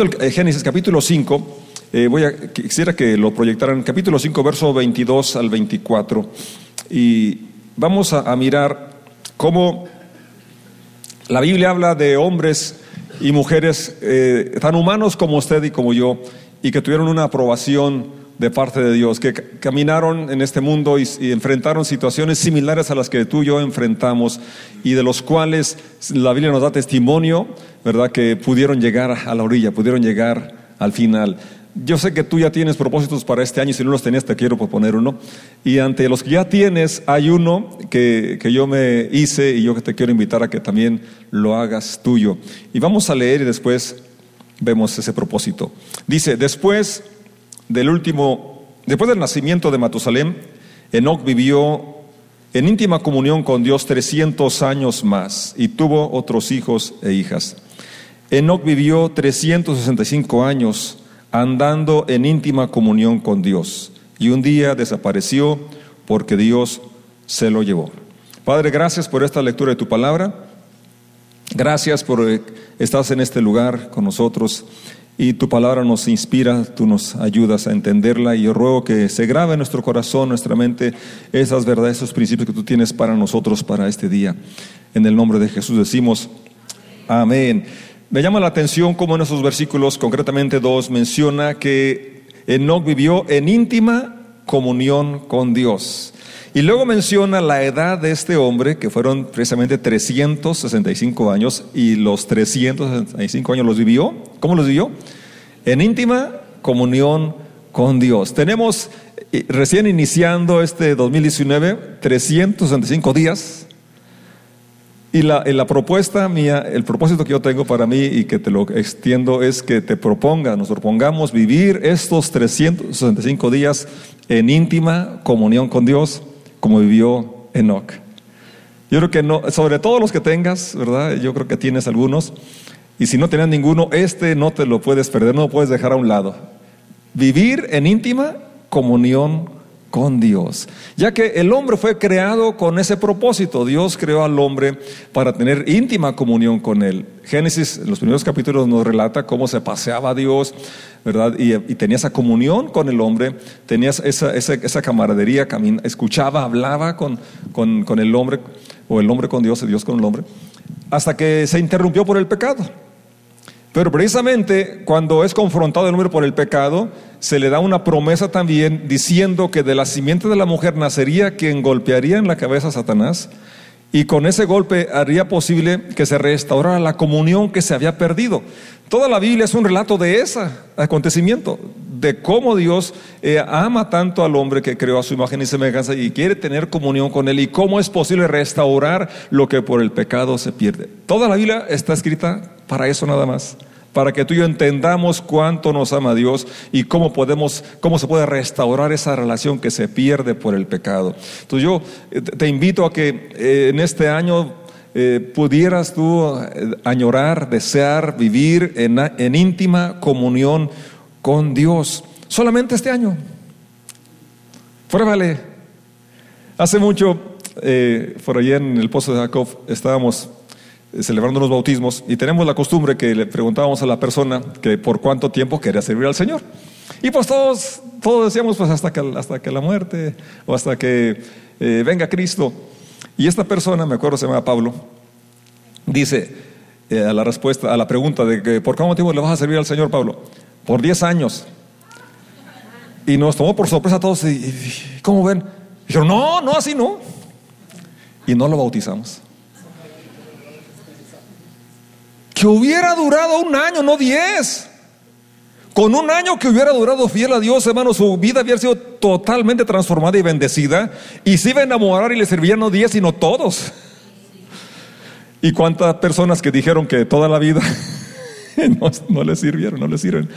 eh, Génesis capítulo 5, eh, voy a, quisiera que lo proyectaran, capítulo 5, verso 22 al 24, y vamos a, a mirar cómo la Biblia habla de hombres y mujeres eh, tan humanos como usted y como yo, y que tuvieron una aprobación de parte de Dios, que caminaron en este mundo y, enfrentaron situaciones similares a las que tú y yo enfrentamos, y de los cuales la Biblia nos da testimonio, ¿verdad? Que pudieron llegar a la orilla, pudieron llegar al final. Yo sé que tú ya tienes propósitos para este año, si no los tenías te quiero proponer uno. Y ante los que ya tienes, hay uno que, que yo me hice y yo te quiero invitar a que también lo hagas tuyo. Y vamos a leer y después vemos ese propósito. Dice, después del último, después del nacimiento de Matusalem, Enoch vivió en íntima comunión con Dios 300 años más y tuvo otros hijos e hijas. Enoch vivió 365 años andando en íntima comunión con Dios y un día desapareció porque Dios se lo llevó. Padre, gracias por esta lectura de tu palabra. Gracias por estar en este lugar con nosotros y tu palabra nos inspira, tú nos ayudas a entenderla y yo ruego que se grabe en nuestro corazón, nuestra mente, esas verdades, esos principios que tú tienes para nosotros para este día. En el nombre de Jesús decimos, amén. Me llama la atención cómo en esos versículos, concretamente dos, menciona que Enoch vivió en íntima comunión con Dios. Y luego menciona la edad de este hombre, que fueron precisamente 365 años, y los 365 años los vivió. ¿Cómo los vivió? En íntima comunión con Dios. Tenemos eh, recién iniciando este 2019 365 días. Y la, la, propuesta mía, el propósito que yo tengo para mí y que te lo extiendo es que te proponga, nos propongamos vivir estos 365 días en íntima comunión con Dios como vivió Enoch. Yo creo que no, sobre todo los que tengas, ¿verdad? Yo creo que tienes algunos. Y si no tienes ninguno, este no te lo puedes perder, no lo puedes dejar a un lado. Vivir en íntima comunión con Dios. Ya que el hombre fue creado con ese propósito. Dios creó al hombre para tener íntima comunión con Él. Génesis, en los primeros capítulos nos relata cómo se paseaba Dios, ¿verdad? Y, tenía esa comunión con el hombre, tenía esa, esa, camaradería, escuchaba, hablaba con, con, con el hombre, o el hombre con Dios, y Dios con el hombre, hasta que se interrumpió por el pecado. Pero precisamente cuando es confrontado el hombre por el pecado, se le da una promesa también diciendo que de la simiente de la mujer nacería quien golpearía en la cabeza a Satanás y con ese golpe haría posible que se restaurara la comunión que se había perdido. Toda la Biblia es un relato de ese acontecimiento, de cómo Dios eh, ama tanto al hombre que creó a su imagen y semejanza y quiere tener comunión con él y cómo es posible restaurar lo que por el pecado se pierde. Toda la Biblia está escrita para eso nada más para que tú y yo entendamos cuánto nos ama Dios y cómo podemos, cómo se puede restaurar esa relación que se pierde por el pecado. Entonces yo eh, te invito a que eh, en este año eh, pudieras tú añorar, desear, vivir en, íntima comunión con Dios. Solamente este año. Pruébale. Hace mucho, por allá en el Pozo de Jacob, estábamos celebrando los bautismos y tenemos la costumbre que le preguntábamos a la persona que por cuánto tiempo quería servir al Señor. Y pues todos, todos decíamos pues hasta que, hasta que la muerte o hasta que eh, venga Cristo. Y esta persona, me acuerdo, se llama Pablo, dice eh, a la respuesta, a la pregunta de que por cuánto tiempo le vas a servir al Señor, Pablo, por 10 años. Y nos tomó por sorpresa a todos y, y ¿cómo ven? Dijeron, no, no, así no. Y no lo bautizamos. Que hubiera durado un año, no diez. Con un año que hubiera durado fiel a Dios, hermano, su vida había sido totalmente transformada y bendecida. Y se iba a enamorar y le servían no diez, sino todos. ¿Y cuántas personas que dijeron que toda la vida no, no le sirvieron, no le sirven?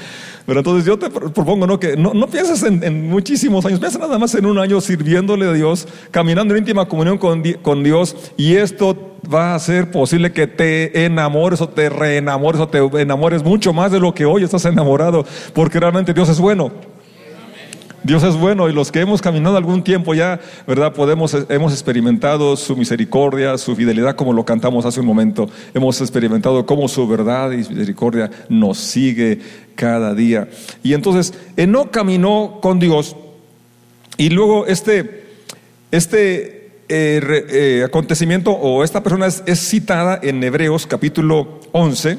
Pero entonces yo te propongo ¿no? que no, pienses en, muchísimos años, piensa nada más en un año sirviéndole a Dios, caminando en íntima comunión con Dios, y esto va a ser posible que te enamores o te reenamores o te enamores mucho más de lo que hoy estás enamorado, porque realmente Dios es bueno. Dios es bueno y los que hemos caminado algún tiempo ya, ¿verdad? Podemos, hemos experimentado su misericordia, su fidelidad, como lo cantamos hace un momento. Hemos experimentado cómo su verdad y misericordia nos sigue cada día. Y entonces, Enoch caminó con Dios y luego este, este eh, eh, acontecimiento o esta persona es, es citada en Hebreos capítulo 11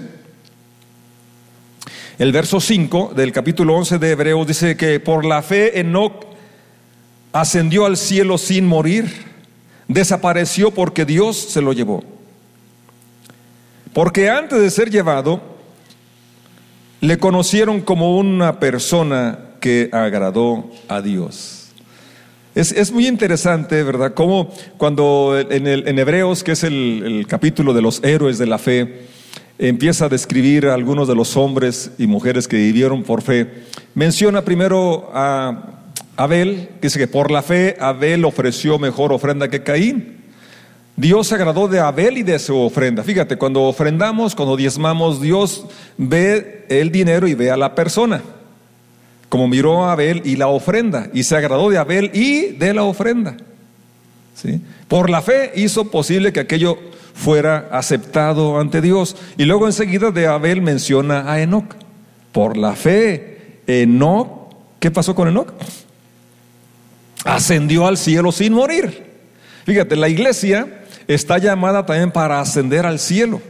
el verso 5 del capítulo 11 de Hebreos dice que por la fe Enoch ascendió al cielo sin morir, desapareció porque Dios se lo llevó. Porque antes de ser llevado, le conocieron como una persona que agradó a Dios. Es, muy interesante, ¿verdad? Como cuando en, el, en Hebreos, que es el, el capítulo de los héroes de la fe, empieza a describir a algunos de los hombres y mujeres que vivieron por fe. Menciona primero a Abel, que dice que por la fe Abel ofreció mejor ofrenda que Caín. Dios se agradó de Abel y de su ofrenda. Fíjate, cuando ofrendamos, cuando diezmamos, Dios ve el dinero y ve a la persona. Como miró a Abel y la ofrenda, y se agradó de Abel y de la ofrenda. ¿Sí? Por la fe hizo posible que aquello fuera aceptado ante Dios. Y luego enseguida de Abel menciona a Enoch. Por la fe, Enoch, ¿qué pasó con Enoch? Ascendió al cielo sin morir. Fíjate, la iglesia está llamada también para ascender al cielo.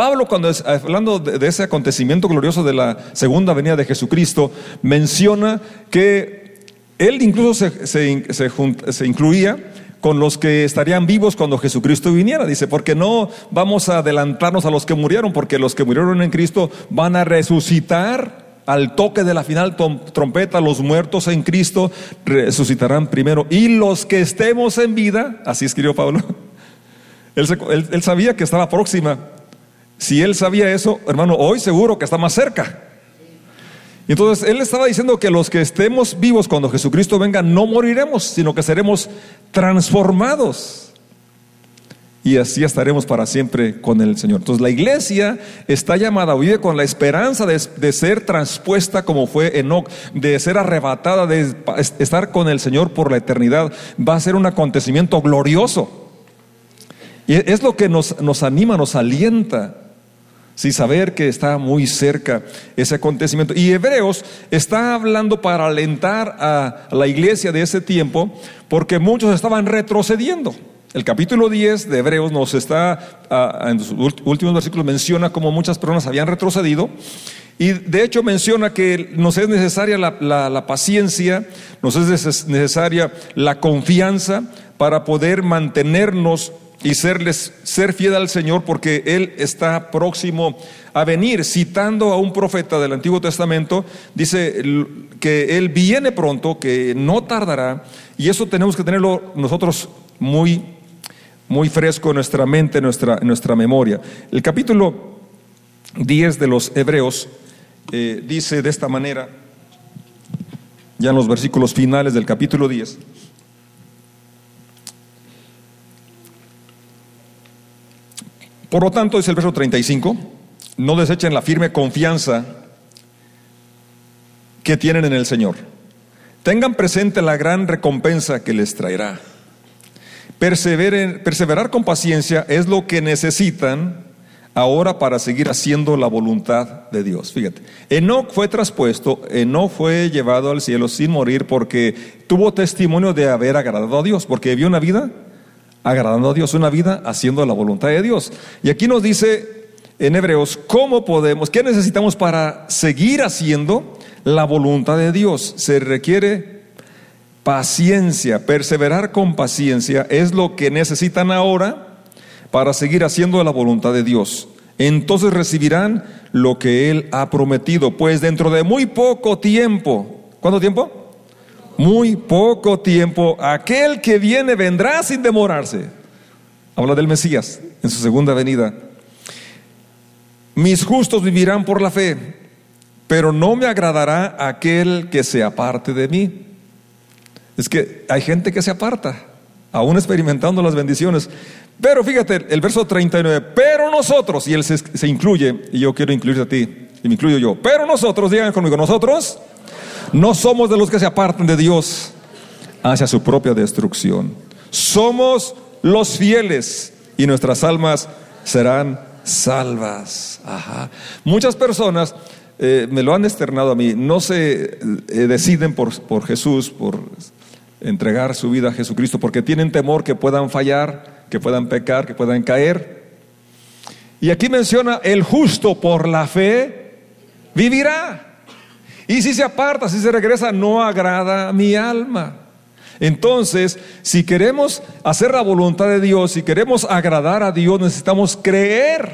Pablo, cuando hablando de, ese acontecimiento glorioso de la segunda venida de Jesucristo, menciona que él incluso se incluía con los que estarían vivos cuando Jesucristo viniera. Dice, porque no vamos a adelantarnos a los que murieron, porque los que murieron en Cristo van a resucitar al toque de la final trompeta, los muertos en Cristo resucitarán primero. Y los que estemos en vida, así escribió Pablo, él sabía que estaba próxima. Si él sabía eso, hermano, hoy seguro que está más cerca. Entonces él estaba diciendo que los que estemos vivos cuando Jesucristo venga no moriremos, sino que seremos transformados. Y así estaremos para siempre con el Señor. Entonces la iglesia está llamada, vive con la esperanza de, de ser transpuesta como fue Enoch, de ser arrebatada, de estar con el Señor por la eternidad. Va a ser un acontecimiento glorioso. Y es lo que nos, nos anima, nos alienta sin saber que está muy cerca ese acontecimiento. Y Hebreos está hablando para alentar a la iglesia de ese tiempo, porque muchos estaban retrocediendo. El capítulo 10 de Hebreos nos está, ah, en sus últimos versículos, menciona cómo muchas personas habían retrocedido. Y de hecho menciona que nos es necesaria la, la paciencia, nos es necesaria la confianza para poder mantenernos y serles, ser fiel al Señor porque Él está próximo a venir. Citando a un profeta del Antiguo Testamento, dice que Él viene pronto, que no tardará, y eso tenemos que tenerlo nosotros muy, muy fresco en nuestra mente, en nuestra, nuestra memoria. El capítulo 10 de los Hebreos eh, dice de esta manera, ya en los versículos finales del capítulo 10, Por lo tanto, dice el verso 35, no desechen la firme confianza que tienen en el Señor. Tengan presente la gran recompensa que les traerá. Perseveren, perseverar con paciencia es lo que necesitan ahora para seguir haciendo la voluntad de Dios. Fíjate, Enoch fue traspuesto, Enoch fue llevado al cielo sin morir porque tuvo testimonio de haber agradado a Dios, porque vivió una vida agradando a Dios, una vida haciendo la voluntad de Dios. Y aquí nos dice en Hebreos, ¿cómo podemos, qué necesitamos para seguir haciendo la voluntad de Dios? Se requiere paciencia, perseverar con paciencia es lo que necesitan ahora para seguir haciendo la voluntad de Dios. Entonces recibirán lo que Él ha prometido, pues dentro de muy poco tiempo, ¿cuánto tiempo? Muy poco tiempo, aquel que viene vendrá sin demorarse. Habla del Mesías en su segunda venida. Mis justos vivirán por la fe, pero no me agradará aquel que se aparte de mí. Es que hay gente que se aparta, aún experimentando las bendiciones. Pero fíjate, el verso 39, pero nosotros, y él se, incluye, y yo quiero incluirte a ti, y me incluyo yo, pero nosotros, digan conmigo, nosotros No somos de los que se apartan de Dios hacia su propia destrucción. Somos los fieles y nuestras almas serán salvas. Muchas personas eh, me lo han externado a mí, no se eh, deciden por, por Jesús, por entregar su vida a Jesucristo, porque tienen temor que puedan fallar, que puedan pecar, que puedan caer. Y aquí menciona, el justo por la fe vivirá. Y si se aparta, si se regresa, no agrada a mi alma. Entonces, si queremos hacer la voluntad de Dios, si queremos agradar a Dios, necesitamos creer.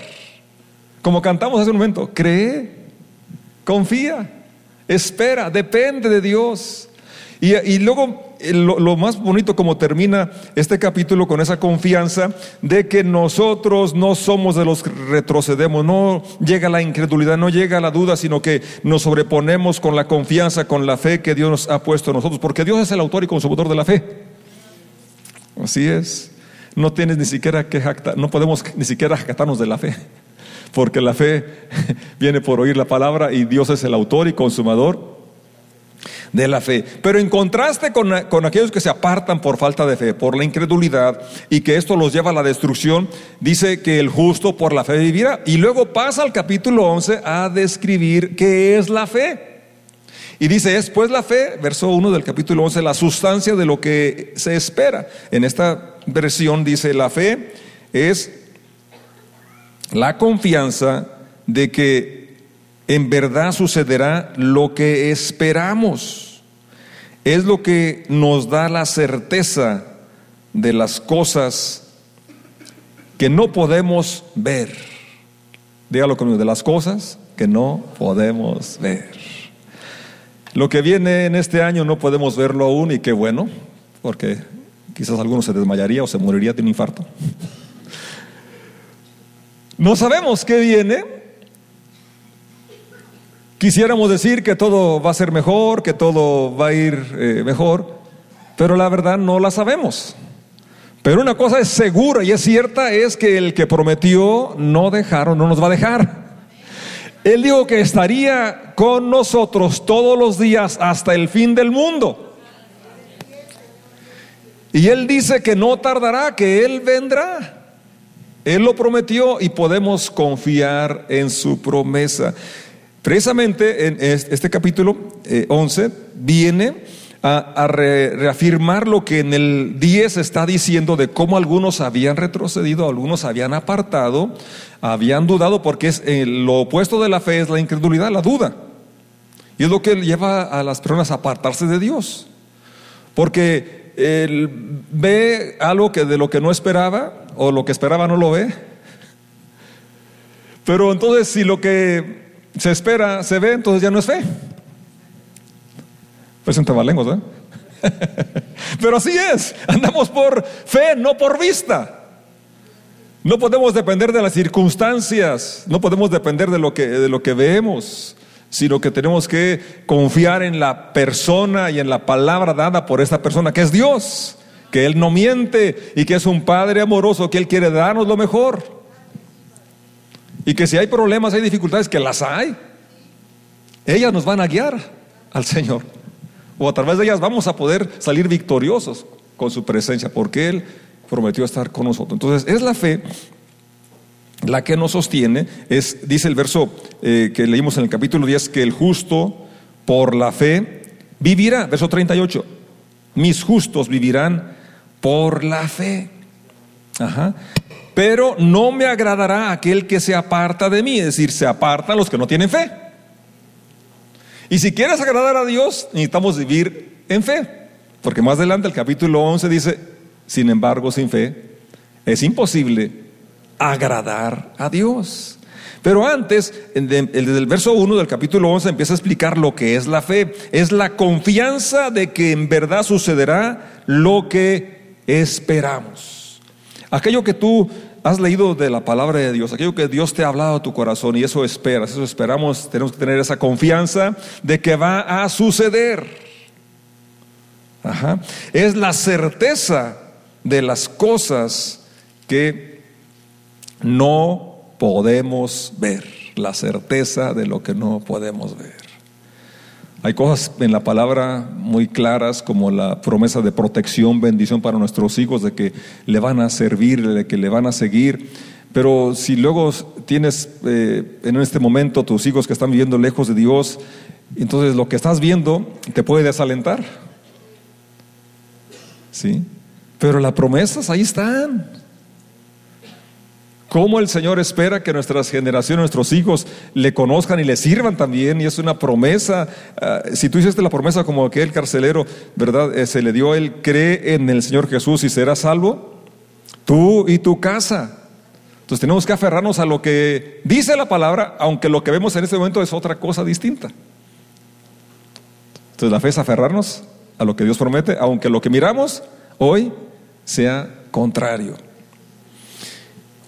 Como cantamos hace un momento, cree, confía, espera, depende de Dios. Y, luego eh, lo, más bonito como termina este capítulo con esa confianza de que nosotros no somos de los que retrocedemos, no llega la incredulidad, no llega la duda, sino que nos sobreponemos con la confianza, con la fe que Dios ha puesto a nosotros, porque Dios es el autor y consumidor de la fe. Así es. No tienes ni siquiera que jactar, no podemos ni siquiera jactarnos de la fe, porque la fe viene por oír la palabra y Dios es el autor y consumador de la fe. Pero en contraste con, aquellos que se apartan por falta de fe, por la incredulidad, y que esto los lleva a la destrucción, dice que el justo por la fe vivirá. Y luego pasa al capítulo 11 a describir qué es la fe. Y dice, es pues la fe, verso 1 del capítulo 11, la sustancia de lo que se espera. En esta versión dice, la fe es la confianza de que en verdad sucederá lo que esperamos. Es lo que nos da la certeza de las cosas que no podemos ver. Dígalo conmigo, de las cosas que no podemos ver. Lo que viene en este año no podemos verlo aún y qué bueno, porque quizás alguno se desmayaría o se moriría de un infarto. No sabemos qué viene, Quisiéramos decir que todo va a ser mejor, que todo va a ir eh, mejor, pero la verdad no la sabemos. Pero una cosa es segura y es cierta, es que el que prometió no dejaron, no nos va a dejar. Él dijo que estaría con nosotros todos los días hasta el fin del mundo. Y Él dice que no tardará, que Él vendrá. Él lo prometió y podemos confiar en su promesa. Precisamente en este capítulo 11 eh, viene a, reafirmar lo que en el 10 está diciendo de cómo algunos habían retrocedido, algunos habían apartado, habían dudado, porque es eh, lo opuesto de la fe es la incredulidad, la duda. Y es lo que lleva a las personas a apartarse de Dios. Porque él ve algo que de lo que no esperaba, o lo que esperaba no lo ve. Pero entonces si lo que se espera, se ve, entonces ya no es fe. Pues en tabalengos, ¿eh? Pero así es, andamos por fe, no por vista. No podemos depender de las circunstancias, no podemos depender de lo que, de lo que vemos, sino que tenemos que confiar en la persona y en la palabra dada por esta persona, que es Dios, que Él no miente y que es un Padre amoroso, que Él quiere darnos lo mejor. Y que si hay problemas, hay dificultades, que las hay. Ellas nos van a guiar al Señor. O a través de ellas vamos a poder salir victoriosos con su presencia, porque Él prometió estar con nosotros. Entonces, es la fe la que nos sostiene. Es, dice el verso eh, que leímos en el capítulo 10, que el justo por la fe vivirá. Verso 38. Mis justos vivirán por la fe. Ajá pero no me agradará aquel que se aparta de mí, es decir, se apartan los que no tienen fe. Y si quieres agradar a Dios, necesitamos vivir en fe, porque más adelante el capítulo 11 dice, sin embargo, sin fe, es imposible agradar a Dios. Pero antes, desde el verso 1 del capítulo 11 empieza a explicar lo que es la fe. Es la confianza de que en verdad sucederá lo que esperamos. Aquello que tú has leído de la palabra de Dios, aquello que Dios te ha hablado a tu corazón y eso esperas, eso esperamos, tenemos que tener esa confianza de que va a suceder. Es la certeza de las cosas que no podemos ver, la certeza de lo que no podemos ver. Hay cosas en la palabra muy claras como la promesa de protección, bendición para nuestros hijos, de que le van a servir, de que le van a seguir. Pero si luego tienes eh, en este momento tus hijos que están viviendo lejos de Dios, entonces lo que estás viendo te puede desalentar. ¿Sí? Pero las promesas ahí están. Cómo el Señor espera que nuestras generaciones, nuestros hijos, le conozcan y le sirvan también. Y es una promesa. Ah, si tú hiciste la promesa como aquel carcelero, ¿verdad? Eh, se le dio, él cree en el Señor Jesús y será salvo. Tú y tu casa. Entonces tenemos que aferrarnos a lo que dice la palabra, aunque lo que vemos en este momento es otra cosa distinta. Entonces la fe es aferrarnos a lo que Dios promete, aunque lo que miramos hoy sea contrario.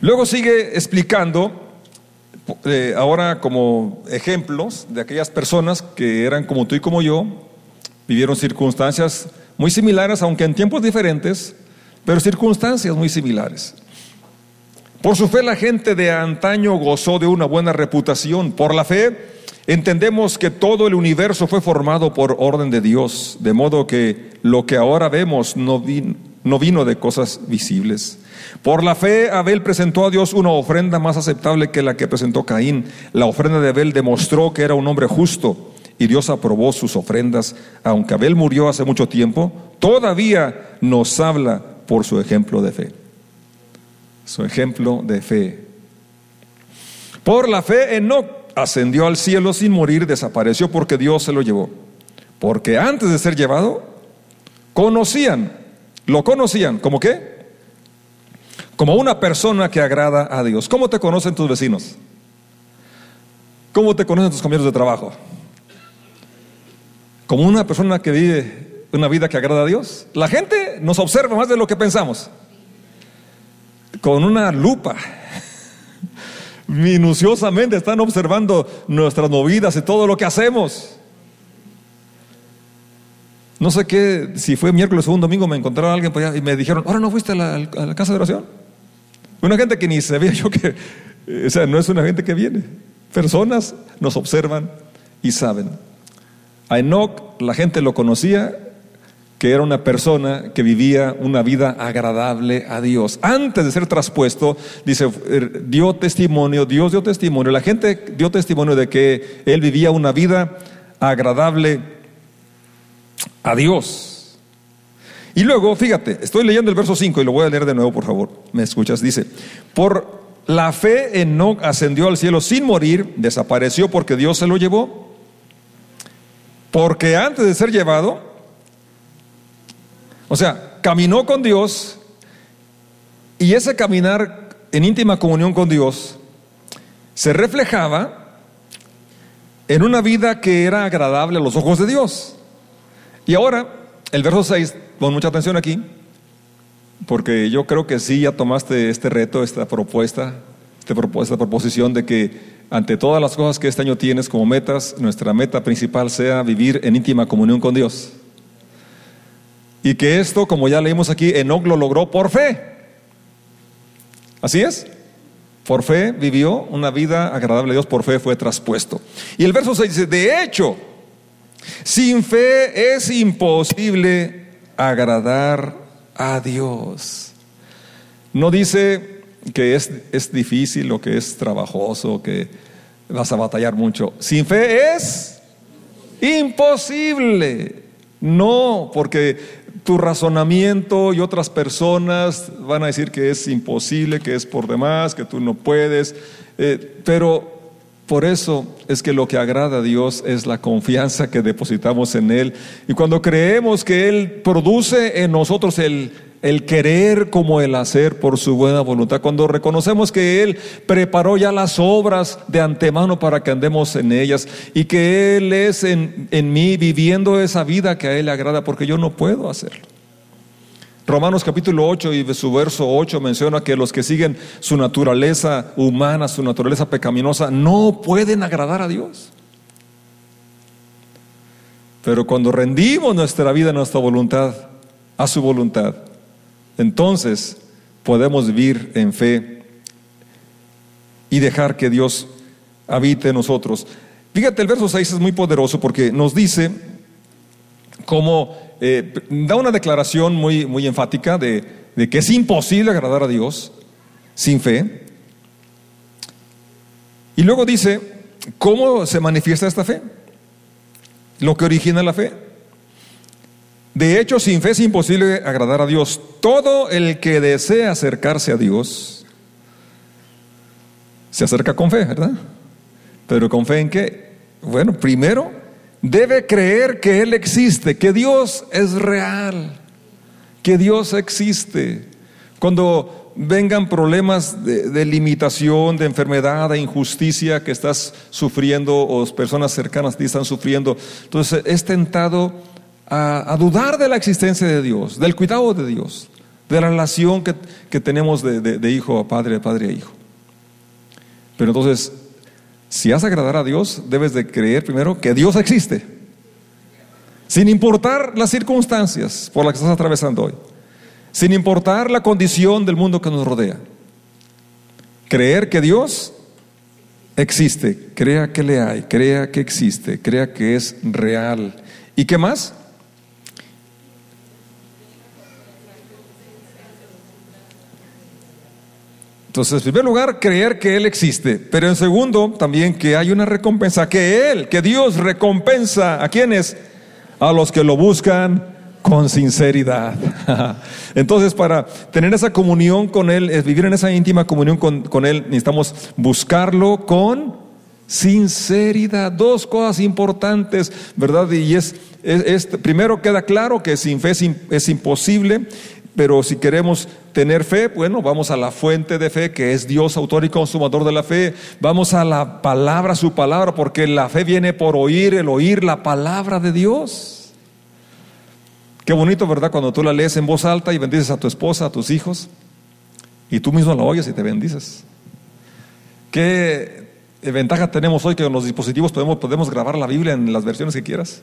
Luego sigue explicando, eh, ahora como ejemplos de aquellas personas que eran como tú y como yo, vivieron circunstancias muy similares, aunque en tiempos diferentes, pero circunstancias muy similares. Por su fe la gente de antaño gozó de una buena reputación. Por la fe entendemos que todo el universo fue formado por orden de Dios, de modo que lo que ahora vemos no vino, de cosas visibles. Por la fe Abel presentó a Dios una ofrenda más aceptable que la que presentó Caín. La ofrenda de Abel demostró que era un hombre justo y Dios aprobó sus ofrendas. Aunque Abel murió hace mucho tiempo, todavía nos habla por su ejemplo de fe su ejemplo de fe. Por la fe, Enoch ascendió al cielo sin morir, desapareció porque Dios se lo llevó. Porque antes de ser llevado, conocían, lo conocían, ¿como qué? Como una persona que agrada a Dios. ¿Cómo te conocen tus vecinos? ¿Cómo te conocen tus compañeros de trabajo? Como una persona que vive una vida que agrada a Dios. La gente nos observa más de lo que pensamos con una lupa. Minuciosamente están observando nuestras movidas y todo lo que hacemos. No sé qué, si fue miércoles o un domingo, me encontraron a alguien por allá y me dijeron, ahora no fuiste a la, casa de oración. Una gente que ni sabía yo que, o sea, no es una gente que viene. Personas nos observan y saben. A Enoch la gente lo conocía que era una persona que vivía una vida agradable a Dios. Antes de ser traspuesto, dice, er, dio testimonio, Dios dio testimonio, la gente dio testimonio de que él vivía una vida agradable a Dios. Y luego, fíjate, estoy leyendo el verso 5 y lo voy a leer de nuevo, por favor. ¿Me escuchas? Dice, por la fe Enoch ascendió al cielo sin morir, desapareció porque Dios se lo llevó. Porque antes de ser llevado, o sea, caminó con Dios y ese caminar en íntima comunión con Dios se reflejaba en una vida que era agradable a los ojos de Dios. Y ahora, el verso 6, pon mucha atención aquí, porque yo creo que sí ya tomaste este reto, esta propuesta, esta proposición de que ante todas las cosas que este año tienes como metas, nuestra meta principal sea vivir en íntima comunión con Dios. Y que esto, como ya leímos aquí, Enoch lo logró por fe. Así es. Por fe vivió una vida agradable a Dios, por fe fue traspuesto. Y el verso 6 dice, de hecho, sin fe es imposible agradar a Dios. No dice que es, es difícil o que es trabajoso, que vas a batallar mucho. Sin fe es imposible. No, porque tu razonamiento y otras personas van a decir que es imposible, que es por demás, que tú no puedes, eh, pero por eso es que lo que agrada a Dios es la confianza que depositamos en Él. Y cuando creemos que Él produce en nosotros el, el querer como el hacer por su buena voluntad, cuando reconocemos que Él preparó ya las obras de antemano para que andemos en ellas y que Él es en, en mí viviendo esa vida que a Él le agrada, porque yo no puedo hacerlo. Romanos capítulo 8 y su verso 8 menciona que los que siguen su naturaleza humana, su naturaleza pecaminosa, no pueden agradar a Dios. Pero cuando rendimos nuestra vida, nuestra voluntad a su voluntad, entonces podemos vivir en fe y dejar que Dios habite en nosotros. Fíjate, el verso 6 es muy poderoso porque nos dice cómo eh, da una declaración muy, muy enfática de, de que es imposible agradar a Dios sin fe. Y luego dice, ¿cómo se manifiesta esta fe? Lo que origina la fe. De hecho, sin fe es imposible agradar a Dios. Todo el que desea acercarse a Dios se acerca con fe, ¿verdad? Pero con fe en qué? Bueno, primero debe creer que Él existe, que Dios es real, que Dios existe. Cuando vengan problemas de, limitación, de enfermedad, de injusticia que estás sufriendo o personas cercanas a ti están sufriendo, entonces es tentado a, dudar de la existencia de Dios, del cuidado de Dios, de la relación que, tenemos de, de, hijo a padre, de padre a hijo. Pero entonces, si has agradar a Dios, debes de creer primero que Dios existe, sin importar las circunstancias por las que estás atravesando hoy, sin importar la condición del mundo que nos rodea. Creer que Dios existe, crea que le hay, crea que existe, crea que es real. ¿Y qué más? Entonces, en primer lugar, creer que Él existe, pero en segundo, también que hay una recompensa, que Él, que Dios recompensa a quienes, a los que lo buscan con sinceridad. Entonces, para tener esa comunión con Él, vivir en esa íntima comunión con, Él, necesitamos buscarlo con sinceridad. Dos cosas importantes, ¿verdad? Y es, primero queda claro que sin fe es imposible pero si queremos tener fe, bueno, vamos a la fuente de fe, que es Dios, autor y consumador de la fe. Vamos a la palabra, su palabra, porque la fe viene por oír, el oír la palabra de Dios. Qué bonito, ¿verdad? Cuando tú la lees en voz alta y bendices a tu esposa, a tus hijos, y tú mismo la oyes y te bendices. Qué ventaja tenemos hoy que en los dispositivos podemos, podemos grabar la Biblia en las versiones que quieras.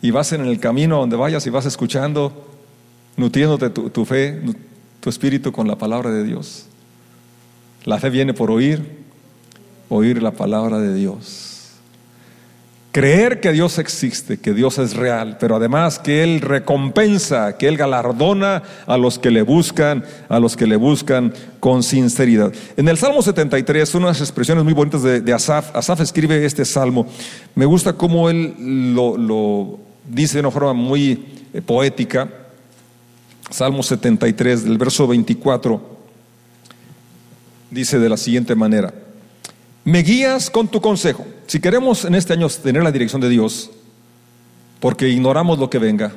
Y vas en el camino donde vayas y vas escuchando nutriéndote tu, fe, tu espíritu con la palabra de Dios. La fe viene por oír, oír la palabra de Dios. Creer que Dios existe, que Dios es real, pero además que Él recompensa, que Él galardona a los que le buscan, a los que le buscan con sinceridad. En el Salmo 73, unas expresiones muy bonitas de, Asaf, Asaf escribe este salmo. Me gusta cómo él lo, lo dice de una forma muy eh, poética. Salmo 73, del verso 24, dice de la siguiente manera, me guías con tu consejo. Si queremos en este año tener la dirección de Dios, porque ignoramos lo que venga,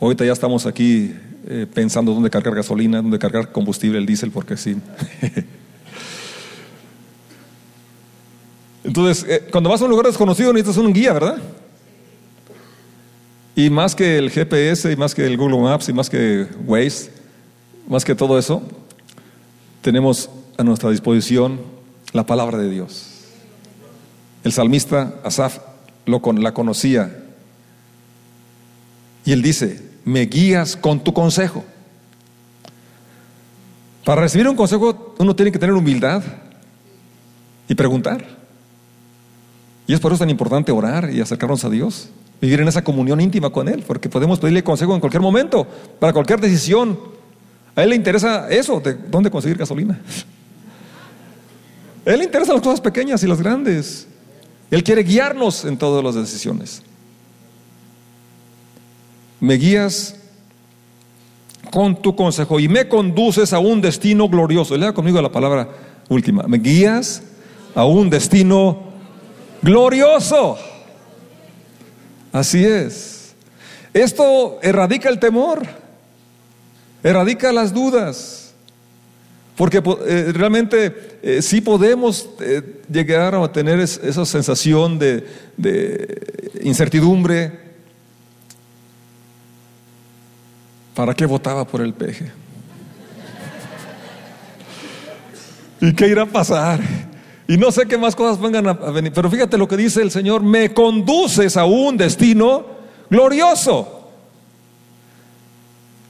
ahorita ya estamos aquí eh, pensando dónde cargar gasolina, dónde cargar combustible, el diésel, porque sí. Entonces, eh, cuando vas a un lugar desconocido necesitas un guía, ¿verdad? Y más que el GPS, y más que el Google Maps, y más que Waze, más que todo eso, tenemos a nuestra disposición la palabra de Dios. El salmista Asaf lo, la conocía y él dice, me guías con tu consejo. Para recibir un consejo uno tiene que tener humildad y preguntar. Y es por eso tan importante orar y acercarnos a Dios. Vivir en esa comunión íntima con Él, porque podemos pedirle consejo en cualquier momento, para cualquier decisión. A Él le interesa eso, de dónde conseguir gasolina. Él le interesan las cosas pequeñas y las grandes. Él quiere guiarnos en todas las decisiones. Me guías con tu consejo y me conduces a un destino glorioso. Lea conmigo la palabra última. Me guías a un destino glorioso. Así es. Esto erradica el temor, erradica las dudas, porque eh, realmente eh, sí podemos eh, llegar a tener esa sensación de, de incertidumbre. ¿Para qué votaba por el peje? ¿Y qué irá a pasar? Y no sé qué más cosas vengan a, venir. Pero fíjate lo que dice el Señor, me conduces a un destino glorioso.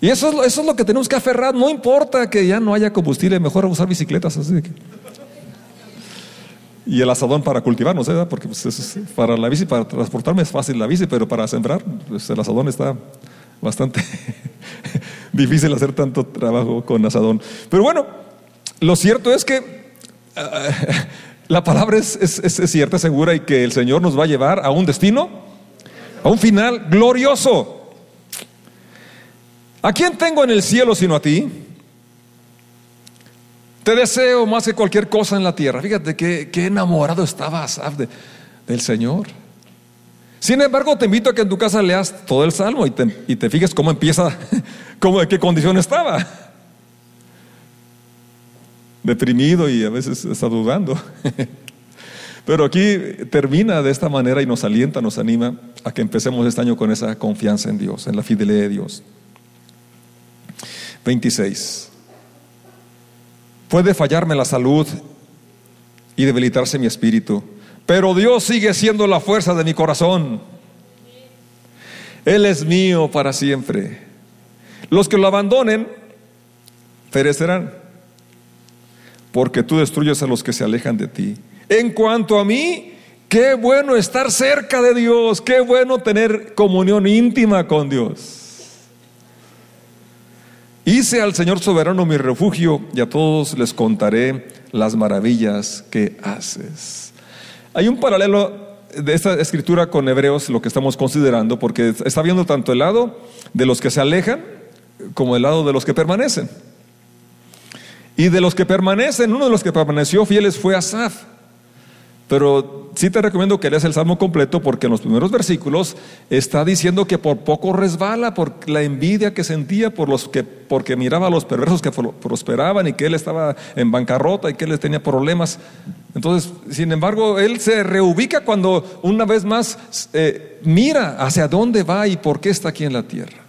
Y eso es, lo, eso es lo que tenemos que aferrar. No importa que ya no haya combustible, mejor usar bicicletas. Así y el asadón para cultivar, no sé, porque pues, para la bici, para transportarme es fácil la bici, pero para sembrar, pues, el asadón está bastante difícil hacer tanto trabajo con asadón. Pero bueno, lo cierto es que ah, la palabra es, cierta, segura y que el Señor nos va a llevar a un destino, a un final glorioso. ¿A quién tengo en el cielo sino a ti? Te deseo más que cualquier cosa en la tierra. Fíjate qué, enamorado estaba Asaf del Señor. Sin embargo, te invito a que en tu casa leas todo el salmo y te, y te fijes cómo empieza, cómo, en qué condición estaba. Deprimido y a veces está dudando. Pero aquí termina de esta manera y nos alienta, nos anima a que empecemos este año con esa confianza en Dios, en la fidelidad de Dios. 26. Puede fallarme la salud y debilitarse mi espíritu, pero Dios sigue siendo la fuerza de mi corazón. Él es mío para siempre. Los que lo abandonen perecerán, porque tú destruyes a los que se alejan de ti. En cuanto a mí, qué bueno estar cerca de Dios, qué bueno tener comunión íntima con Dios. Hice al Señor soberano mi refugio y a todos les contaré las maravillas que haces. Hay un paralelo de esta escritura con Hebreos, lo que estamos considerando, porque está viendo tanto el lado de los que se alejan como el lado de los que permanecen. Y de los que permanecen, uno de los que permaneció fieles fue Asaf. Pero sí te recomiendo que leas el Salmo completo porque en los primeros versículos está diciendo que por poco resbala por la envidia que sentía por los que porque miraba a los perversos que prosperaban y que él estaba en bancarrota y que él tenía problemas. Entonces, sin embargo, él se reubica cuando una vez más eh, mira hacia dónde va y por qué está aquí en la tierra.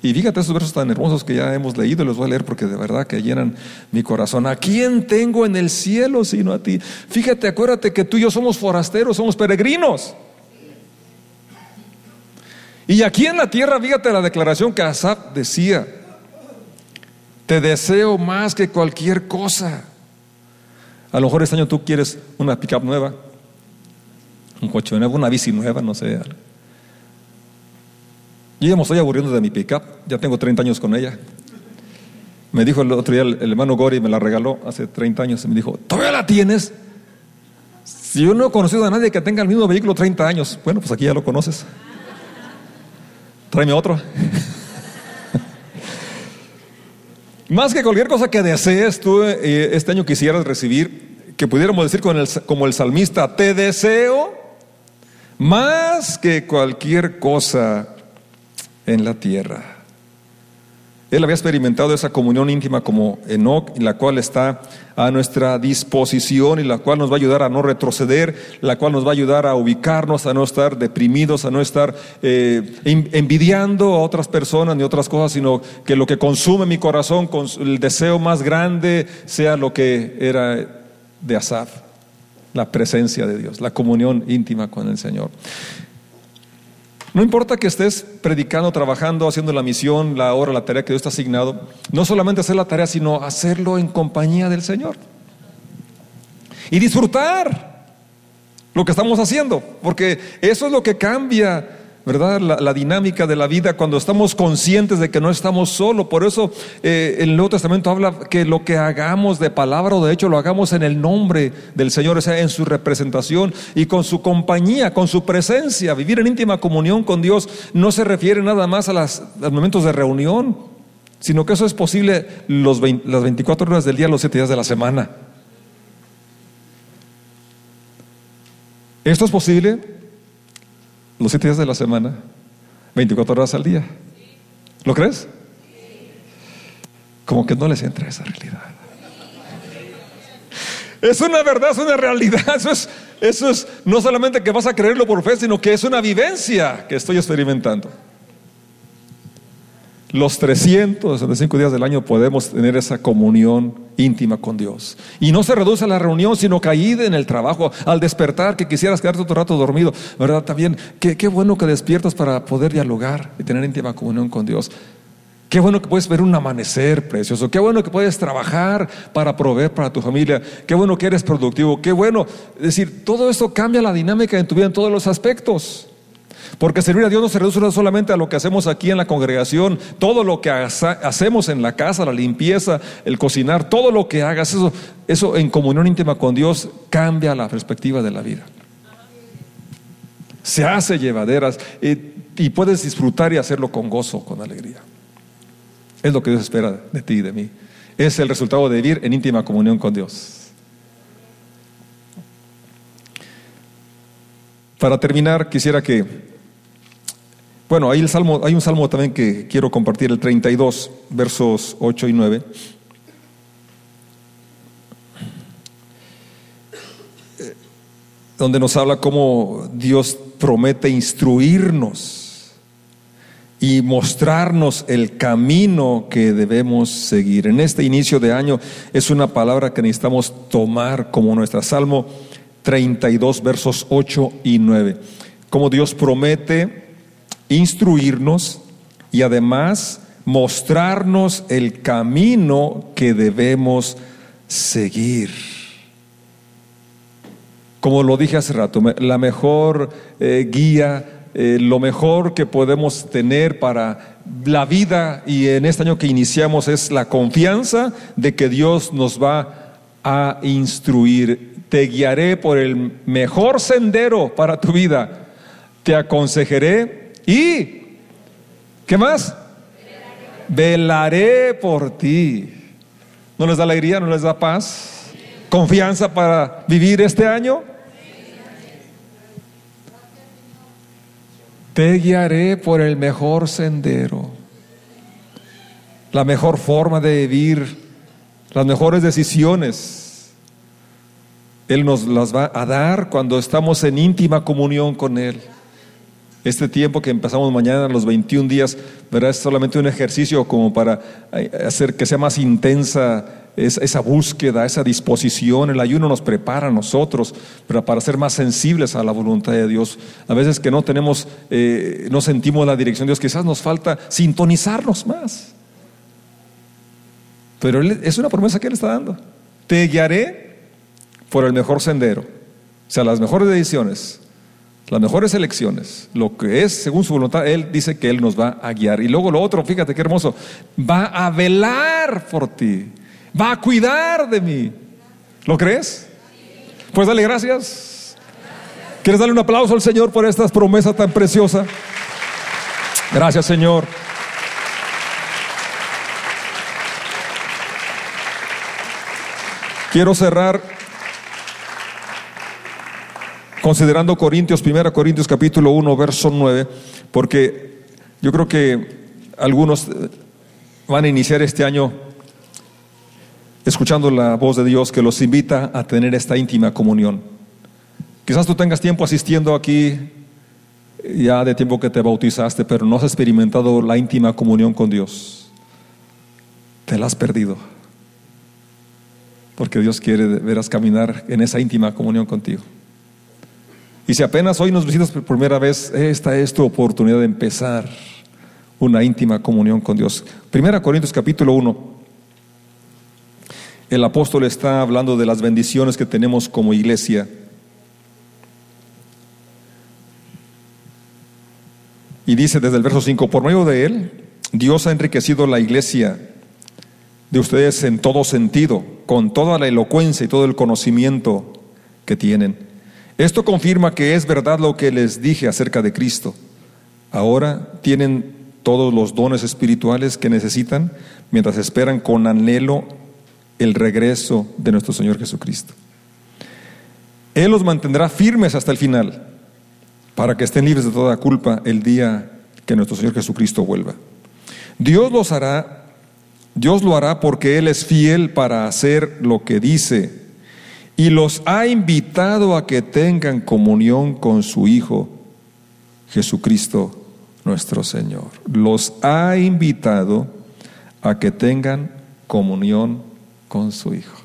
Y fíjate esos versos tan hermosos que ya hemos leído, los voy a leer porque de verdad que llenan mi corazón. ¿A quién tengo en el cielo sino a ti? Fíjate, acuérdate que tú y yo somos forasteros, somos peregrinos. Y aquí en la tierra, fíjate la declaración que Asaf decía, te deseo más que cualquier cosa. A lo mejor este año tú quieres una pickup nueva, un coche nuevo, una bici nueva, no sé. Yo ya me estoy aburriendo de mi pickup, ya tengo 30 años con ella. Me dijo el otro día el, hermano Gori, me la regaló hace 30 años, y me dijo, ¿todavía la tienes? Si yo no he conocido a nadie que tenga el mismo vehículo 30 años, bueno, pues aquí ya lo conoces. Tráeme otro. Más que cualquier cosa que desees tú eh, este año quisieras recibir, que pudiéramos decir como el salmista, te deseo más que cualquier cosa en la tierra. Él había experimentado esa comunión íntima como Enoch, la cual está a nuestra disposición y la cual nos va a ayudar a no retroceder, la cual nos va a ayudar a ubicarnos, a no estar deprimidos, a no estar eh, envidiando a otras personas ni otras cosas, sino que lo que consume mi corazón, el deseo más grande, sea lo que era de Asaf, la presencia de Dios, la comunión íntima con el Señor. No importa que estés predicando, trabajando, haciendo la misión, la hora, la tarea que Dios te ha asignado, no solamente hacer la tarea, sino hacerlo en compañía del Señor. Y disfrutar lo que estamos haciendo, porque eso es lo que cambia ¿verdad? La, dinámica de la vida cuando estamos conscientes de que no estamos solos. Por eso eh, el Nuevo Testamento habla que lo que hagamos de palabra o de hecho lo hagamos en el nombre del Señor, o sea, en su representación y con su compañía, con su presencia. Vivir en íntima comunión con Dios no se refiere nada más a, los momentos de reunión, sino que eso es posible los las 24 horas del día, los 7 días de la semana. Esto es posible los siete días de la semana, 24 horas al día. ¿Lo crees? Como que no les entra esa realidad. Es una verdad, es una realidad. Eso es, eso es no solamente que vas a creerlo por fe, sino que es una vivencia que estoy experimentando. Los 365 días del año podemos tener esa comunión íntima con Dios. Y no se reduce a la reunión, sino ahí en el trabajo, al despertar, que quisieras quedarte otro rato dormido, ¿verdad? También, qué, qué bueno que despiertas para poder dialogar y tener íntima comunión con Dios. Qué bueno que puedes ver un amanecer precioso. Qué bueno que puedes trabajar para proveer para tu familia. Qué bueno que eres productivo. Qué bueno. Es decir, todo esto cambia la dinámica en tu vida en todos los aspectos. Porque servir a Dios no se reduce solamente a lo que hacemos aquí en la congregación, todo lo que hacemos en la casa, la limpieza, el cocinar, todo lo que hagas, eso, en comunión íntima con Dios cambia la perspectiva de la vida. Se hace llevaderas y puedes disfrutar y hacerlo con gozo, con alegría. Es lo que Dios espera de ti y de mí. Es el resultado de vivir en íntima comunión con Dios. Para terminar, quisiera que, bueno, hay, un salmo también que quiero compartir, el 32, versos 8 y 9. Eh, donde nos habla cómo Dios promete instruirnos y mostrarnos el camino que debemos seguir. En este inicio de año es una palabra que necesitamos tomar como nuestra Salmo 32, versos 8 y 9. Como Dios promete instruirnos y además mostrarnos el camino que debemos seguir. Como lo dije hace rato, la mejor eh, guía eh, lo mejor que podemos tener para la vida y en este año que iniciamos es la confianza de que Dios nos va a instruir. Te guiaré por el mejor sendero para tu vida. Te aconsejaré y, ¿qué más? Velaré por ti. ¿No les da alegría? ¿No les da paz? ¿Confianza para vivir este año? Te guiaré por el mejor sendero, la mejor forma de vivir, las mejores decisiones. Él nos las va a dar cuando estamos en íntima comunión con Él. Este tiempo que empezamos mañana, los 21 días, ¿verdad? es solamente un ejercicio como para eh, hacer que sea más intensa esa búsqueda, esa disposición, el ayuno nos prepara a nosotros para ser más sensibles a la voluntad de Dios. A veces que no tenemos, eh, no sentimos la dirección de Dios, quizás nos falta sintonizarnos más. Pero es una promesa que Él está dando. Te guiaré por el mejor sendero, o sea, las mejores decisiones, las mejores elecciones, lo que es según su voluntad, Él dice que Él nos va a guiar. Y luego lo otro, fíjate qué hermoso, va a velar por ti va a cuidar de mí. ¿Lo crees? Pues dale gracias. ¿Quieres darle un aplauso al Señor por esta promesa tan preciosa? Gracias, Señor. Quiero cerrar considerando Corintios, 1 Corintios capítulo 1, verso 9, porque yo creo que algunos van a iniciar este año escuchando la voz de Dios que los invita a tener esta íntima comunión. Quizás tú tengas tiempo asistiendo aquí ya de tiempo que te bautizaste, pero no has experimentado la íntima comunión con Dios. Te la has perdido. Porque Dios quiere veras caminar en esa íntima comunión contigo. Y si apenas hoy nos visitas por primera vez, esta es tu oportunidad de empezar una íntima comunión con Dios. Primera Corintios capítulo 1, el apóstol está hablando de las bendiciones que tenemos como iglesia. Y dice desde el verso 5, por medio de él, Dios ha enriquecido la iglesia de ustedes en todo sentido, con toda la elocuencia y todo el conocimiento que tienen. Esto confirma que es verdad lo que les dije acerca de Cristo. Ahora tienen todos los dones espirituales que necesitan mientras esperan con anhelo el regreso de nuestro Señor Jesucristo. Él los mantendrá firmes hasta el final, para que estén libres de toda culpa el día que nuestro Señor Jesucristo vuelva. Dios los hará, Dios lo hará porque Él es fiel para hacer lo que dice y los ha invitado a que tengan comunión con su Hijo Jesucristo nuestro Señor. Los ha invitado a que tengan comunión con su Hijo.